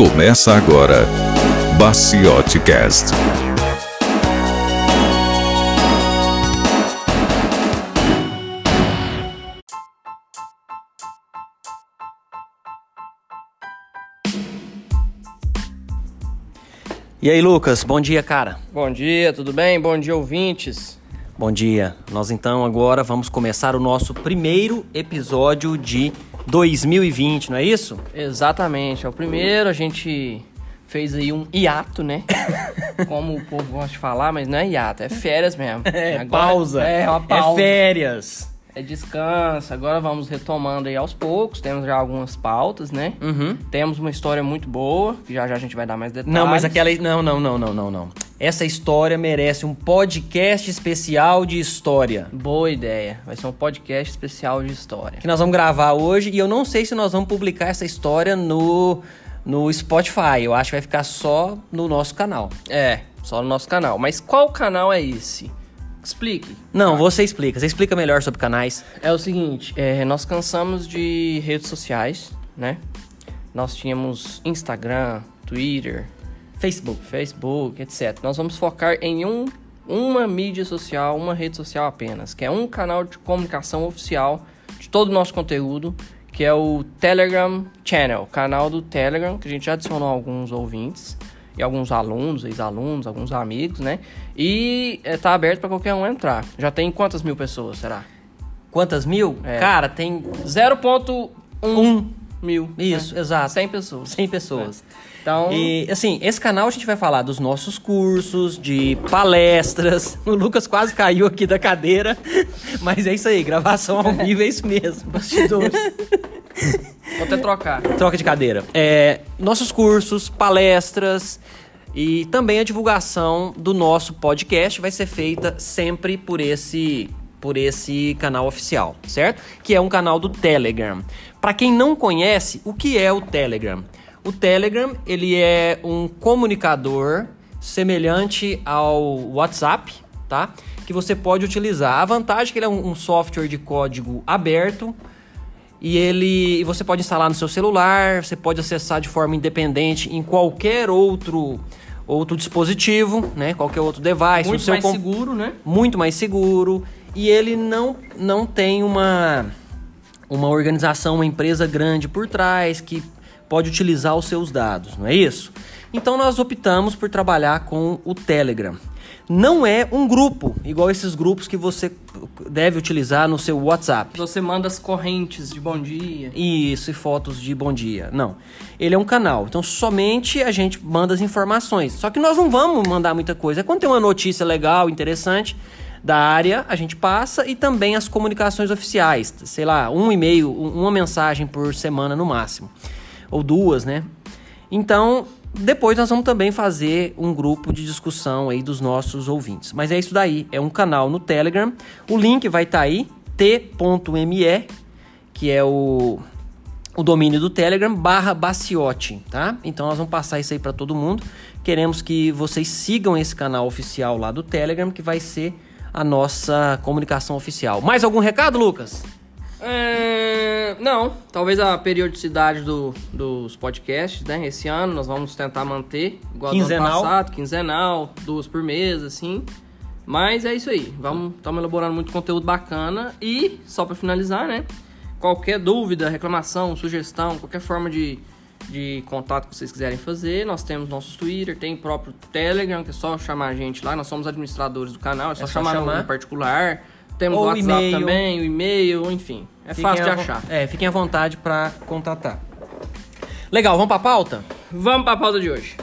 Começa agora, Baciote Cast. E aí, Lucas, bom dia, cara. Bom dia, tudo bem? Bom dia, ouvintes. Bom dia. Nós então agora vamos começar o nosso primeiro episódio de 2020, não é isso? Exatamente, é o primeiro, a gente fez aí um hiato, né? Como o povo gosta de falar, mas não é hiato, é férias mesmo. É, Agora- pausa. É, uma pausa. É férias. É descanso. Agora vamos retomando aí aos poucos, temos já algumas pautas, né? Uhum. Temos uma história muito boa, que já já a gente vai dar mais detalhes. Não, mas aquela. Não, não, não, não, não, não. Essa história merece um podcast especial de história. Boa ideia. Vai ser um podcast especial de história. Que nós vamos gravar hoje e eu não sei se nós vamos publicar essa história no, no Spotify. Eu acho que vai ficar só no nosso canal. É, só no nosso canal. Mas qual canal é esse? Explique. Não, você explica. Você explica melhor sobre canais. É o seguinte, é, nós cansamos de redes sociais, né? Nós tínhamos Instagram, Twitter, Facebook. Facebook, etc. Nós vamos focar em um, uma mídia social, uma rede social apenas, que é um canal de comunicação oficial de todo o nosso conteúdo, que é o Telegram Channel, canal do Telegram, que a gente já adicionou alguns ouvintes e alguns alunos, ex-alunos, alguns amigos, né? E é, tá aberto para qualquer um entrar. Já tem quantas mil pessoas, será? Quantas mil? É. Cara, tem 0.1 um. mil. Isso, né? exato. 100 pessoas. 100 pessoas. Então, E assim, esse canal a gente vai falar dos nossos cursos, de palestras. O Lucas quase caiu aqui da cadeira, mas é isso aí, gravação ao vivo é isso mesmo. bastidores. Vou até trocar. Troca de cadeira. É, nossos cursos, palestras e também a divulgação do nosso podcast vai ser feita sempre por esse por esse canal oficial, certo? Que é um canal do Telegram. Para quem não conhece, o que é o Telegram? O Telegram, ele é um comunicador semelhante ao WhatsApp, tá? Que você pode utilizar. A vantagem é que ele é um um software de código aberto, e ele e você pode instalar no seu celular, você pode acessar de forma independente em qualquer outro outro dispositivo, né? Qualquer outro device, Muito mais seguro, né? muito mais seguro e ele não não tem uma uma organização, uma empresa grande por trás que pode utilizar os seus dados, não é isso? Então nós optamos por trabalhar com o Telegram. Não é um grupo, igual esses grupos que você deve utilizar no seu WhatsApp. Você manda as correntes de bom dia. Isso, e fotos de bom dia. Não. Ele é um canal. Então somente a gente manda as informações. Só que nós não vamos mandar muita coisa. Quando tem uma notícia legal, interessante da área, a gente passa e também as comunicações oficiais. Sei lá, um e-mail, um- uma mensagem por semana no máximo. Ou duas, né? Então, depois nós vamos também fazer um grupo de discussão aí dos nossos ouvintes. Mas é isso daí, é um canal no Telegram. O link vai estar aí, t.me, que é o, o domínio do Telegram, barra Baciote, tá? Então nós vamos passar isso aí para todo mundo. Queremos que vocês sigam esse canal oficial lá do Telegram, que vai ser a nossa comunicação oficial. Mais algum recado, Lucas? É, não, talvez a periodicidade do- dos podcasts, né? Esse ano nós vamos tentar manter igual do Quinzenal. ano passado, quinzenal, duas por mês, assim. Mas é isso aí. Vamos, estamos elaborando muito conteúdo bacana e só para finalizar, né? Qualquer dúvida, reclamação, sugestão, qualquer forma de, de contato que vocês quiserem fazer, nós temos nossos Twitter, tem o próprio Telegram, que é só chamar a gente lá. Nós somos administradores do canal, é só, É só chamar, chamar. no particular. Temos Ou o WhatsApp e-mail. também, o e-mail, enfim. É Fiquem fácil de achar. É, fiquem à vontade para contatar. Legal, vamos para a pauta? Vamos para a pauta de hoje.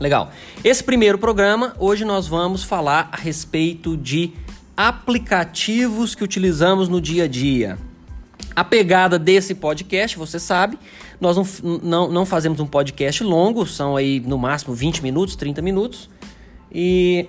Legal. Esse primeiro programa, hoje nós vamos falar a respeito de aplicativos que utilizamos no dia a dia. A pegada desse podcast, você sabe, nós não, não, não fazemos um podcast longo, são aí no máximo 20 minutos, 30 minutos. E,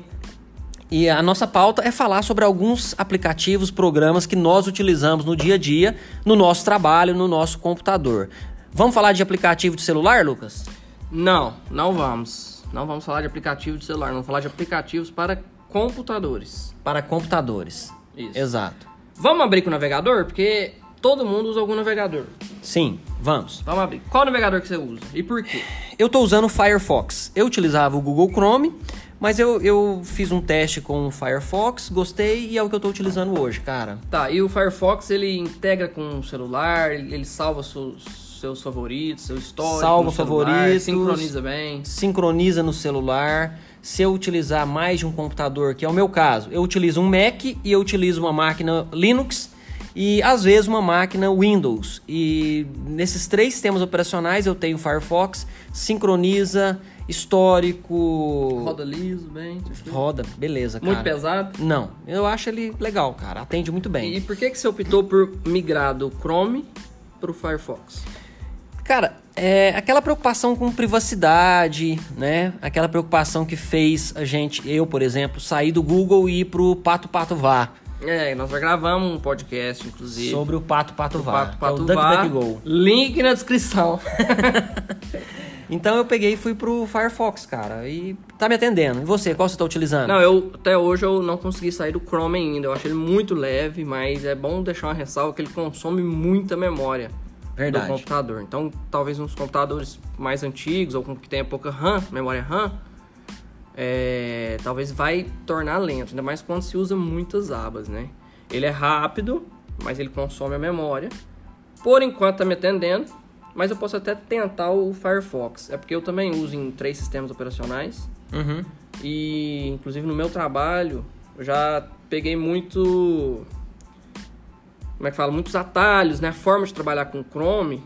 e a nossa pauta é falar sobre alguns aplicativos, programas que nós utilizamos no dia a dia, no nosso trabalho, no nosso computador. Vamos falar de aplicativo de celular, Lucas? Não, não vamos. Não vamos falar de aplicativo de celular, vamos falar de aplicativos para computadores. Para computadores. Isso. Exato. Vamos abrir com o navegador? Porque todo mundo usa algum navegador. Sim, vamos. Vamos abrir. Qual navegador que você usa e por quê? Eu tô usando o Firefox. Eu utilizava o Google Chrome, mas eu, eu fiz um teste com o Firefox, gostei e é o que eu tô utilizando hoje, cara. Tá, e o Firefox ele integra com o celular, ele salva seus, seus favoritos, seu histórico. Salva favoritos. Sincroniza bem. Sincroniza no celular. Se eu utilizar mais de um computador, que é o meu caso, eu utilizo um Mac e eu utilizo uma máquina Linux e às vezes uma máquina Windows. E nesses três sistemas operacionais eu tenho Firefox, sincroniza, histórico. Roda liso, bem. Roda, beleza, cara. Muito pesado. Não, eu acho ele legal, cara. Atende muito bem. E por que, que você optou por migrar do Chrome pro Firefox? Cara, é aquela preocupação com privacidade, né? Aquela preocupação que fez a gente, eu, por exemplo, sair do Google e ir pro Pato Pato Vá. É, nós já gravamos um podcast, inclusive. Sobre o Pato Pato Vá. Pato é o Pato DuckDuckGo. Go. Link na descrição. Então eu peguei e fui pro Firefox, cara. E tá me atendendo. E você, qual você tá utilizando? Não, eu até hoje eu não consegui sair do Chrome ainda. Eu acho ele muito leve, mas é bom deixar uma ressalva que ele consome muita memória Verdade. do computador. Então, talvez uns computadores mais antigos ou com que tenha pouca RAM, memória RAM, é, talvez vai tornar lento, ainda mais quando se usa muitas abas, né? Ele é rápido, mas ele consome a memória. Por enquanto tá me atendendo, mas eu posso até tentar o Firefox. É porque eu também uso em três sistemas operacionais. Uhum. E inclusive no meu trabalho eu já peguei muito. Como é que fala? Muitos atalhos, né? A forma de trabalhar com Chrome,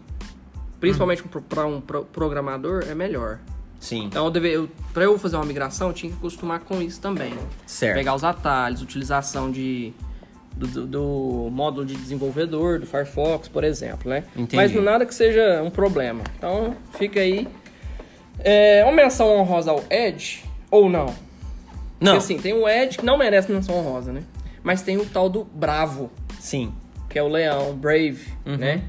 principalmente para um pro- programador, é melhor. Sim. Então, eu deve, eu, para eu fazer uma migração, eu tinha que acostumar com isso também. Certo. Pegar os atalhos, utilização de, do, do- módulo de desenvolvedor, do Firefox, por exemplo, né? Entendi. Mas não nada que seja um problema. Então, fica aí. É, uma menção honrosa ao Edge, ou não? Não. Porque assim, tem o Edge que não merece menção honrosa, né? Mas tem o tal do Bravo, Sim. que é o leão, Brave, Uhum. né?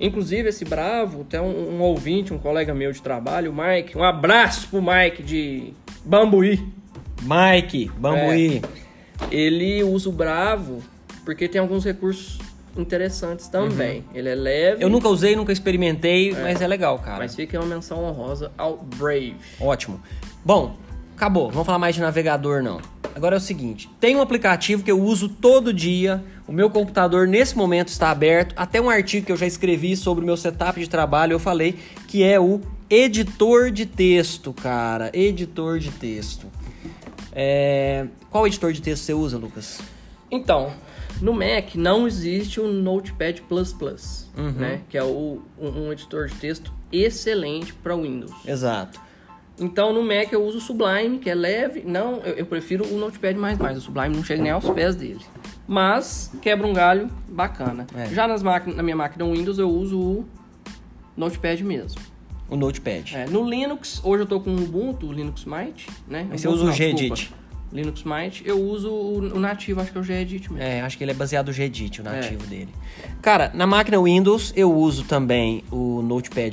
Inclusive, esse Bravo, tem um, um ouvinte, um colega meu de trabalho, o Mike. Um abraço pro Mike de Bambuí. Mike, Bambuí. Ele usa o Bravo porque tem alguns recursos interessantes também. Ele é leve, Uhum. Eu nunca usei, nunca experimentei, mas é legal, cara. mas fica uma menção honrosa ao Brave. Ótimo. Bom, acabou. Vamos falar mais de navegador, não. Agora é o seguinte: tem um aplicativo que eu uso todo dia. O meu computador nesse momento está aberto. Até um artigo que eu já escrevi sobre o meu setup de trabalho, eu falei que é o editor de texto, cara. Editor de texto. É, Qual editor de texto você usa, Lucas? Então, no Mac não existe o Notepad++, Uhum. né? Que é o, um, editor de texto excelente para Windows. Exato. Então no Mac eu uso o Sublime, que é leve. Não, eu, eu prefiro o Notepad++. O Sublime não chega nem aos pés dele. Mas quebra um galho bacana. É. Já nas máquinas, na minha máquina Windows eu uso o Notepad mesmo. O Notepad. É, no Linux, hoje eu tô com o Ubuntu, o Linux Mint, né? Mas você Ubuntu usa o Gedit. Linux Mint, eu uso o, o nativo, acho que é o Gedit mesmo. É, acho que ele é baseado no Gedit, o nativo dele. Cara, na máquina Windows eu uso também o Notepad++.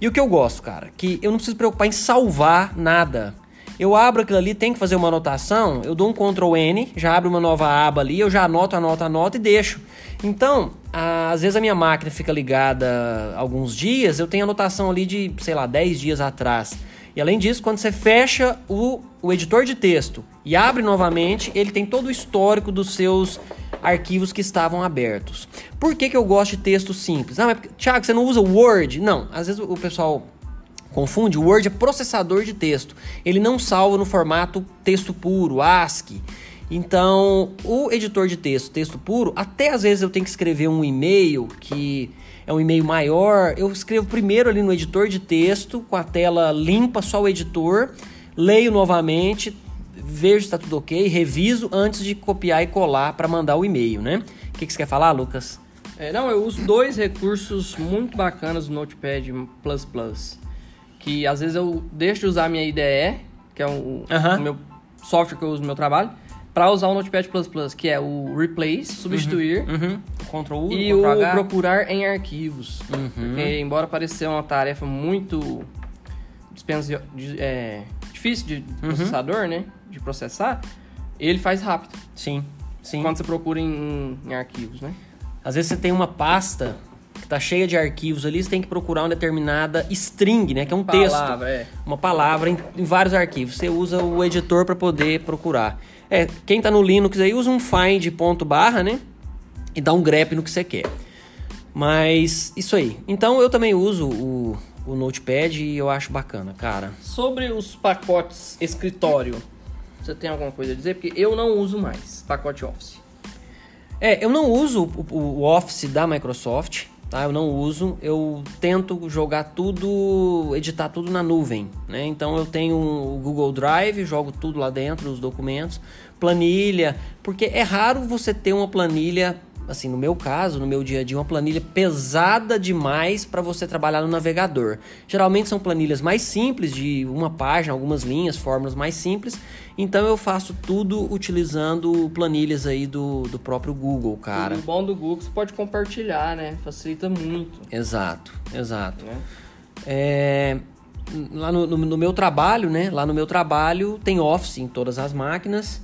E o que eu gosto, cara, que eu não preciso preocupar em salvar nada. Eu abro aquilo ali, tem que fazer uma anotação, eu dou um Ctrl N, já abro uma nova aba ali, eu já anoto, anoto, anoto e deixo. Então, às vezes a minha máquina fica ligada alguns dias, eu tenho anotação ali de, sei lá, 10 dias atrás. E além disso, quando você fecha o, o editor de texto e abre novamente, ele tem todo o histórico dos seus arquivos que estavam abertos. Por que, que eu gosto de texto simples? Ah, mas, Thiago, você não usa Word? Não, às vezes o pessoal confunde, o Word é processador de texto. Ele não salva no formato texto puro, ASCII. Então, o editor de texto, texto puro, até às vezes eu tenho que escrever um e-mail que é um e-mail maior, eu escrevo primeiro ali no editor de texto, com a tela limpa, só o editor, leio novamente, vejo se está tudo ok, reviso antes de copiar e colar para mandar o e-mail, né? O que, que você quer falar, Lucas? É, não, eu uso dois recursos muito bacanas do Notepad++, que às vezes eu deixo de usar a minha IDE, que é o, Aham. o meu software que eu uso no meu trabalho, para usar o Notepad++, que é o Replace, substituir, Uhum. Ctrl U, e Ctrl o procurar em arquivos. Uhum. Porque, embora pareça uma tarefa muito de- é, difícil de Uhum. processador, né, de processar, ele faz rápido. Sim, sim. Quando você procura em, em arquivos, né? Às vezes você tem uma pasta, que tá cheia de arquivos ali, você tem que procurar uma determinada string, né? Que é um texto. Palavra, é. Uma palavra em, em vários arquivos. Você usa o editor para poder procurar. É, quem tá no Linux aí usa um find ponto barra, né? E dá um grep no que você quer. Mas isso aí. Então eu também uso o, o Notepad e eu acho bacana, cara. Sobre os pacotes escritório, você tem alguma coisa a dizer? Porque eu não uso mais pacote Office. É, eu não uso o, o Office da Microsoft, tá? Eu não uso. Eu tento jogar tudo, editar tudo na nuvem, né? Então eu tenho o Google Drive, jogo tudo lá dentro, os documentos, planilha, porque é raro você ter uma planilha assim, no meu caso, no meu dia a dia, uma planilha pesada demais para você trabalhar no navegador. Geralmente são planilhas mais simples, de uma página, algumas linhas, fórmulas mais simples. Então eu faço tudo utilizando planilhas aí do, do próprio Google, cara. O bom do Google você pode compartilhar, né? Facilita muito. Exato, exato. Né? É, lá no, no, no meu trabalho, né? Lá no meu trabalho tem Office em todas as máquinas.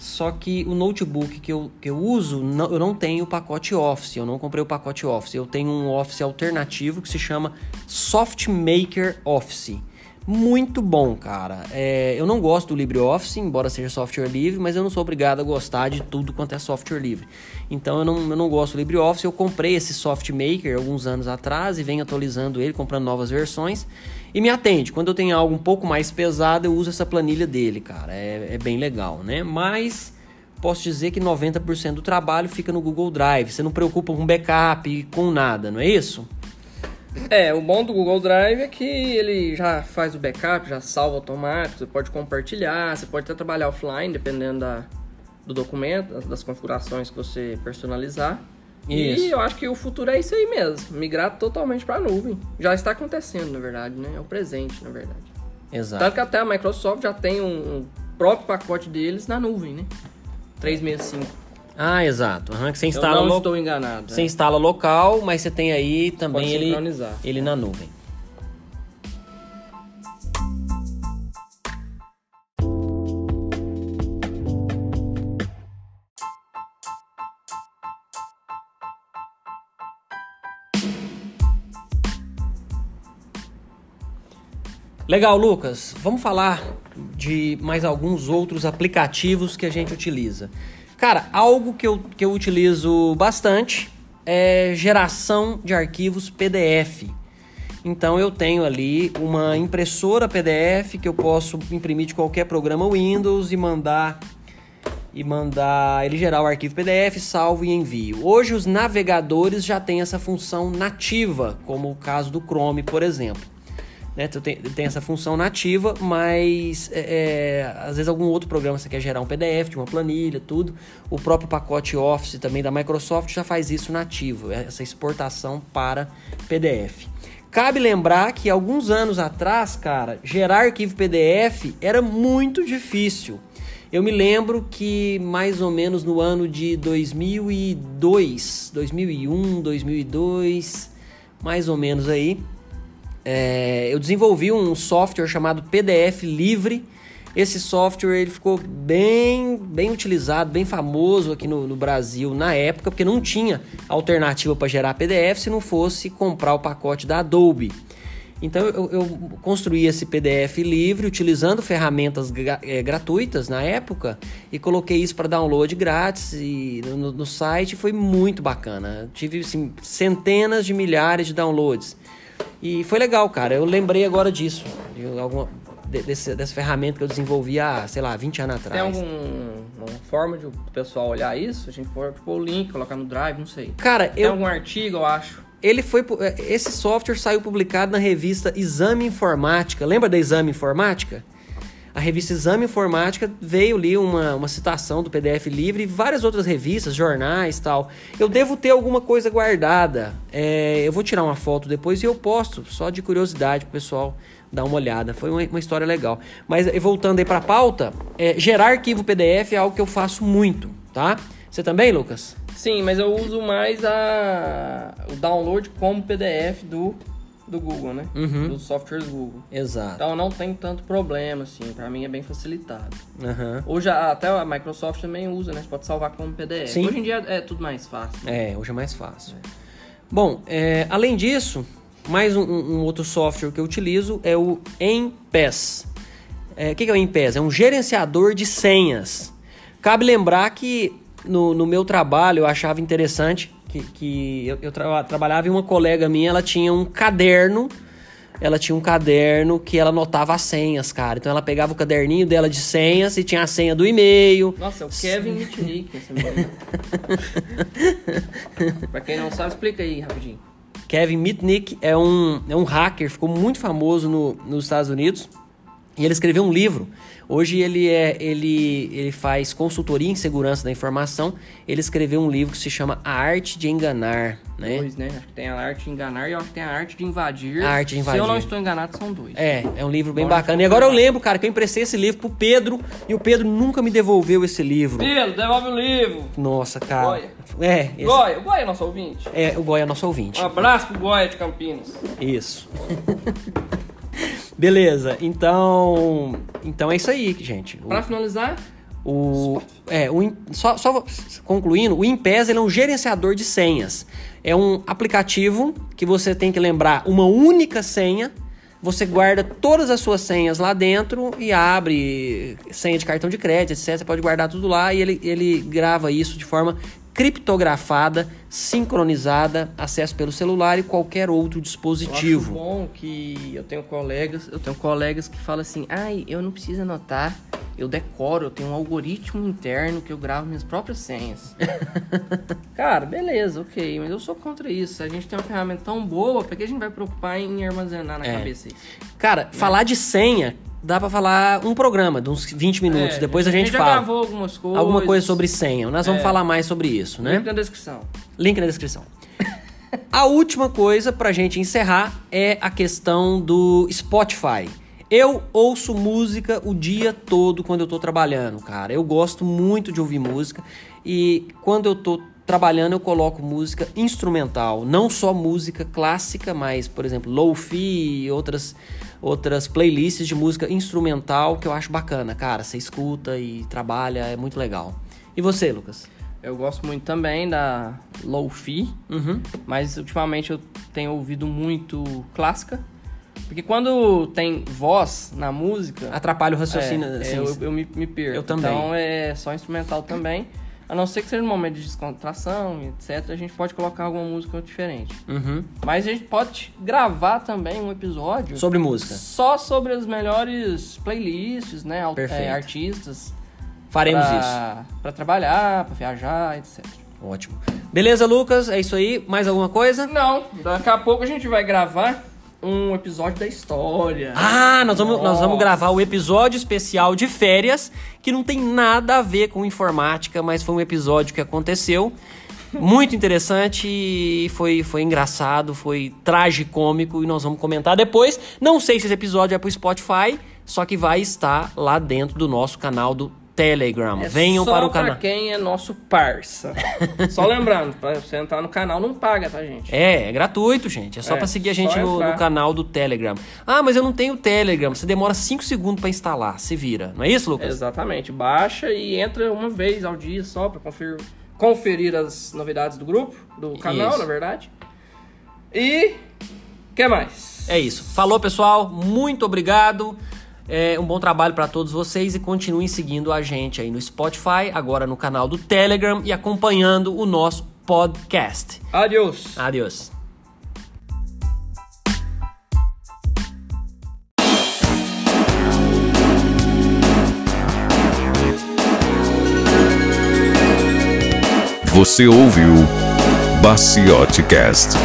Só que o notebook que eu, que eu uso, não, eu não tenho o pacote Office, eu não comprei o pacote Office. Eu tenho um Office alternativo que se chama SoftMaker Office. Muito bom, cara. É, eu não gosto do LibreOffice, embora seja software livre, mas eu não sou obrigado a gostar de tudo quanto é software livre. Então eu não, eu não gosto do LibreOffice. Eu comprei esse SoftMaker alguns anos atrás e venho atualizando ele, comprando novas versões. E me atende. Quando eu tenho algo um pouco mais pesado, eu uso essa planilha dele, cara. É, é bem legal, né? Mas posso dizer que 90% do trabalho fica no Google Drive. Você não preocupa com backup, com nada, não é isso? É, o bom do Google Drive é que ele já faz o backup, já salva automático, você pode compartilhar, você pode até trabalhar offline, dependendo da, do documento, das, das configurações que você personalizar. Isso. E eu acho que o futuro é isso aí mesmo, migrar totalmente para a nuvem. Já está acontecendo, na verdade, né? É o presente, na verdade. Exato. Tanto que até a Microsoft já tem um, um próprio pacote deles na nuvem, né? 365. Ah, exato. Aham, que você Eu instala, não lo- estou enganado. você é. instala local, mas você tem aí também Pode ele, ele na nuvem. Legal, Lucas. Vamos falar de mais alguns outros aplicativos que a gente utiliza. Cara, algo que eu, que eu utilizo bastante é geração de arquivos PDF. Então eu tenho ali uma impressora PDF que eu posso imprimir de qualquer programa Windows e mandar e mandar ele gerar o arquivo PDF, salvo e envio. Hoje os navegadores já têm essa função nativa, como o caso do Chrome, por exemplo. Né? Tu tem, tem essa função nativa, mas é, é, às vezes algum outro programa você quer gerar um PDF de uma planilha, tudo. O próprio pacote Office também da Microsoft já faz isso nativo, essa exportação para PDF. Cabe lembrar que alguns anos atrás, cara, gerar arquivo PDF era muito difícil. Eu me lembro que mais ou menos no ano de 2002, 2001, 2002, mais ou menos aí, é, eu desenvolvi um software chamado PDF Livre. Esse software ele ficou bem, bem utilizado, bem famoso aqui no, no Brasil na época, porque não tinha alternativa para gerar PDF se não fosse comprar o pacote da Adobe. Então eu, eu construí esse PDF livre utilizando ferramentas gra- eh, gratuitas na época e coloquei isso para download grátis e no, no site foi muito bacana. Tive assim, centenas de milhares de downloads. E foi legal, cara. Eu lembrei agora disso. De alguma, de- desse- dessa ferramenta que eu desenvolvi há, sei lá, 20 anos Tem atrás. alguma forma de o pessoal olhar isso? A gente pode pôr o link, colocar no Drive, não sei. Cara, Tem eu, algum artigo, eu acho. ele foi eh, esse software saiu publicado na revista Exame Informática. Lembra da Exame Informática? A revista Exame Informática veio ali uma, uma citação do PDF livre e várias outras revistas, jornais tal. Eu devo ter alguma coisa guardada. É, eu vou tirar uma foto depois e eu posto, só de curiosidade pro pessoal dar uma olhada. Foi uma, uma história legal. Mas voltando aí pra pauta, é, gerar arquivo PDF é algo que eu faço muito, tá? Você também, Lucas? Sim, mas eu uso mais a o download como PDF do, do Google, né? Uhum. Dos softwares Google. Exato. Então não tenho tanto problema, assim, pra mim é bem facilitado. Aham. Hoje a- até a Microsoft também usa, né? Você pode salvar como PDF. Sim. Hoje em dia é tudo mais fácil. É, hoje é mais fácil. Bom, é, além disso, mais um, um, outro software que eu utilizo é o Empass. É, o que, que é o Empass? É um gerenciador de senhas. Cabe lembrar que no, no meu trabalho eu achava interessante que, que eu, eu tra trabalhava em uma colega minha, ela tinha um caderno ela tinha um caderno que ela anotava as senhas, cara. Então ela pegava o caderninho dela de senhas e tinha a senha do e-mail. Nossa, é o Kevin Mitnick, esse Pra quem não sabe, explica aí rapidinho. Kevin Mitnick é um, é um hacker, ficou muito famoso no, nos Estados Unidos. E ele escreveu um livro Hoje ele, é, ele, ele faz consultoria em segurança da informação. Ele escreveu um livro que se chama A Arte de Enganar. Né? Dois, né? Acho que tem a arte de enganar e acho que tem a arte de invadir. A arte de invadir. Se eu não estou enganado, são dois. É, é um livro bem agora bacana. E agora eu lembro, cara, que eu emprestei esse livro pro Pedro e o Pedro nunca me devolveu esse livro. Pedro, devolve o livro. Nossa, cara. Goia. É. Esse... Goia, o Goia é nosso ouvinte. É, o Goia é nosso ouvinte. Um abraço pro Goia de Campinas. Isso. Beleza, então. Então é isso aí, gente. Para finalizar. O, é, o, só, só concluindo, o Impes é um gerenciador de senhas. É um aplicativo que você tem que lembrar uma única senha. Você guarda todas as suas senhas lá dentro e abre senha de cartão de crédito, etc. Você pode guardar tudo lá e ele, ele grava isso de forma criptografada, sincronizada, acesso pelo celular e qualquer outro dispositivo. Eu bom que eu tenho colegas, eu tenho colegas que falam assim: "Ai, eu não preciso anotar, eu decoro, eu tenho um algoritmo interno que eu gravo minhas próprias senhas". Cara, beleza, OK, mas eu sou contra isso. A gente tem uma ferramenta tão boa, por que a gente vai preocupar em armazenar na é. cabeça isso? Cara, é. falar de senha dá para falar um programa de uns 20 minutos. É, Depois a gente, a gente fala. gravou algumas coisas. Alguma coisa sobre senha. Nós vamos é. falar mais sobre isso, né? Link na descrição. Link na descrição. a última coisa pra gente encerrar é a questão do Spotify. Eu ouço música o dia todo quando eu tô trabalhando, cara. Eu gosto muito de ouvir música e quando eu tô trabalhando eu coloco música instrumental, não só música clássica, mas por exemplo, lo-fi e outras outras playlists de música instrumental que eu acho bacana, cara. Você escuta e trabalha, é muito legal. E você, Lucas? Eu gosto muito também da lo-fi, uhum. mas ultimamente eu tenho ouvido muito clássica. Porque quando tem voz na música. Atrapalha o raciocínio. É, assim, eu, eu me, me perco. Eu também. Então é só instrumental também. A não ser que seja um momento de descontração, etc., a gente pode colocar alguma música diferente. Uhum. Mas a gente pode gravar também um episódio sobre música. Só sobre as melhores playlists, né? É, artistas. Faremos pra, isso. Para trabalhar, para viajar, etc. Ótimo. Beleza, Lucas? É isso aí. Mais alguma coisa? Não. Daqui a pouco a gente vai gravar um episódio da história. Ah, nós vamos, nós vamos gravar o episódio especial de férias, que não tem nada a ver com informática, mas foi um episódio que aconteceu. Muito interessante, foi, foi engraçado, foi tragicômico e nós vamos comentar depois. Não sei se esse episódio é pro Spotify, só que vai estar lá dentro do nosso canal do Telegram. É Venham para o canal. Só quem é nosso parça. só lembrando, para você entrar no canal não paga, tá, gente? É, é gratuito, gente. É só é, para seguir a gente no, no, canal do Telegram. Ah, mas eu não tenho Telegram. Você demora 5 segundos para instalar. Se vira. Não é isso, Lucas? Exatamente. Baixa e entra uma vez ao dia só para conferir, conferir as novidades do grupo, do canal, isso. na verdade. E. O que mais? É isso. Falou, pessoal. Muito obrigado. É, um bom trabalho para todos vocês e continuem seguindo a gente aí no Spotify, agora no canal do Telegram e acompanhando o nosso podcast. Adiós. Adiós. Você ouviu Baciote Cast.